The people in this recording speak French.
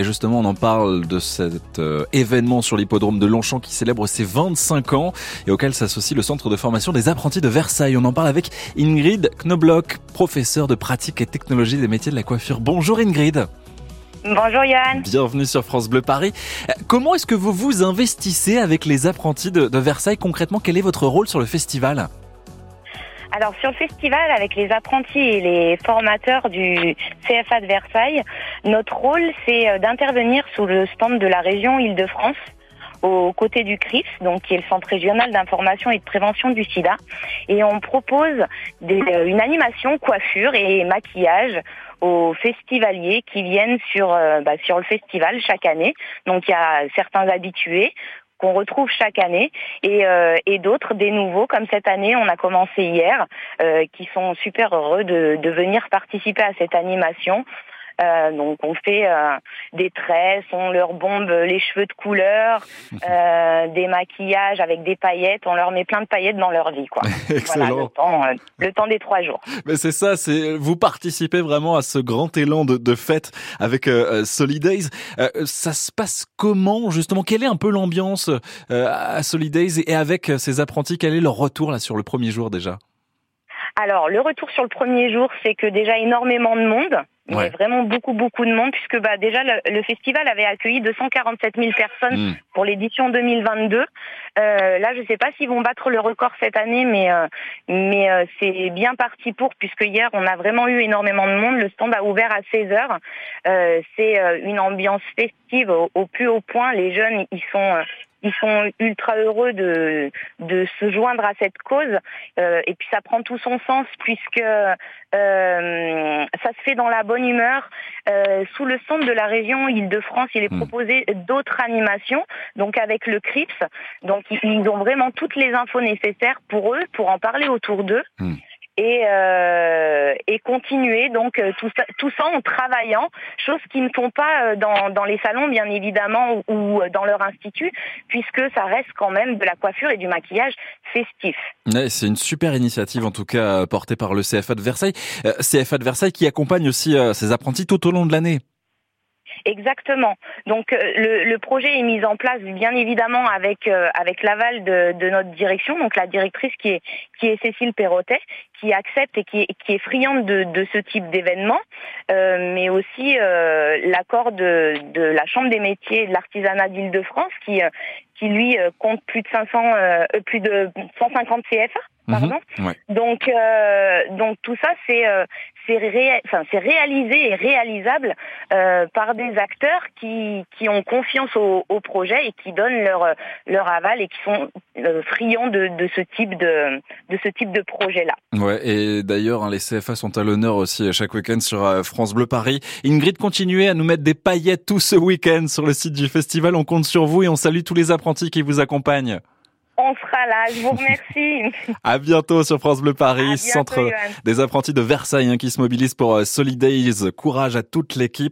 Et justement, on en parle de cet euh, événement sur l'hippodrome de Longchamp qui célèbre ses 25 ans et auquel s'associe le centre de formation des apprentis de Versailles. On en parle avec Ingrid Knobloch, professeure de pratique et technologie des métiers de la coiffure. Bonjour Ingrid. Bonjour Yann. Bienvenue sur France Bleu Paris. Euh, comment est-ce que vous vous investissez avec les apprentis de, de Versailles? Concrètement, quel est votre rôle sur le festival? Alors sur le festival, avec les apprentis et les formateurs du CFA de Versailles, notre rôle c'est euh, d'intervenir sous le stand de la région Île-de-France aux côtés du CRIF, donc qui est le Centre régional d'information et de prévention du sida. Et on propose euh, une animation coiffure et maquillage aux festivaliers qui viennent sur, euh, bah, sur le festival chaque année. Donc il y a certains habitués qu'on retrouve chaque année et, euh, et d'autres, des nouveaux, comme cette année, on a commencé hier, euh, qui sont super heureux de venir participer à cette animation. Euh, donc on fait euh, des tresses, on leur bombe les cheveux de couleur, euh, des maquillages avec des paillettes, on leur met plein de paillettes dans leur vie, quoi. Excellent. Voilà, le, temps, euh, le temps des trois jours. Mais c'est ça, c'est vous participez vraiment à ce grand élan de, de fête avec euh, Solidays. Euh, ça se passe comment justement? Quelle est un peu l'ambiance euh, à Solidays et avec ces apprentis? Quel est leur retour là sur le premier jour déjà? Alors le retour sur le premier jour, c'est que déjà énormément de monde. Il y Ouais. a vraiment beaucoup, beaucoup de monde, puisque bah, déjà le, le festival avait accueilli 247 000 personnes Mm. pour l'édition 2022. Euh, là, je ne sais pas s'ils vont battre le record cette année, mais, euh, mais euh, c'est bien parti pour, puisque hier, on a vraiment eu énormément de monde. Le stand a ouvert à 16 heures. Euh, c'est euh, une ambiance festive au, au plus haut point. Les jeunes, ils sont... ils sont ultra heureux de, de se joindre à cette cause Euh, et puis ça prend tout son sens puisque euh, ça se fait dans la bonne humeur. Euh, sous le centre de la région Île-de-France, il est Hmm. proposé d'autres animations, donc avec le CRIPS. Donc ils- ils ont vraiment toutes les infos nécessaires pour eux, pour en parler autour d'eux. Et, euh, et continuer donc euh, tout ça, tout ça en travaillant, chose qu'ils ne font pas euh, dans, dans les salons bien évidemment ou, ou dans leur institut, puisque ça reste quand même de la coiffure et du maquillage festif. C'est une super initiative en tout cas portée par le CFA de Versailles. Euh, CFA de Versailles qui accompagne aussi euh, ses apprentis tout au long de l'année. Exactement. Donc euh, le, le projet est mis en place bien évidemment avec euh, avec l'aval de, de notre direction, donc la directrice qui est qui est Cécile Perrotet, qui accepte et qui est, qui est friande de, de ce type d'événement, euh, mais aussi euh, l'accord de, de la Chambre des métiers et de l'artisanat d'Île-de-France qui euh, qui lui euh, compte plus de 500 euh, plus de 150 CFA. Pardon. Mhm. Ouais. Donc, euh, donc tout ça, c'est euh, c'est réalisé et réalisable euh, par des acteurs qui, qui ont confiance au, projet et qui donnent leur euh, leur aval et qui sont euh, friands de, de ce type de de ce type de projet là. Ouais, et d'ailleurs, hein, les CFA sont à l'honneur aussi chaque week-end sur euh, France Bleu Paris. Ingrid, continuez à nous mettre des paillettes tout ce week-end sur le site du festival. On compte sur vous et on salue tous les apprentis qui vous accompagnent. On sera là. Je vous remercie. À bientôt sur France Bleu Paris, bientôt, centre Johan. des apprentis de Versailles hein, qui se mobilisent pour euh, Solidays. Courage à toute l'équipe.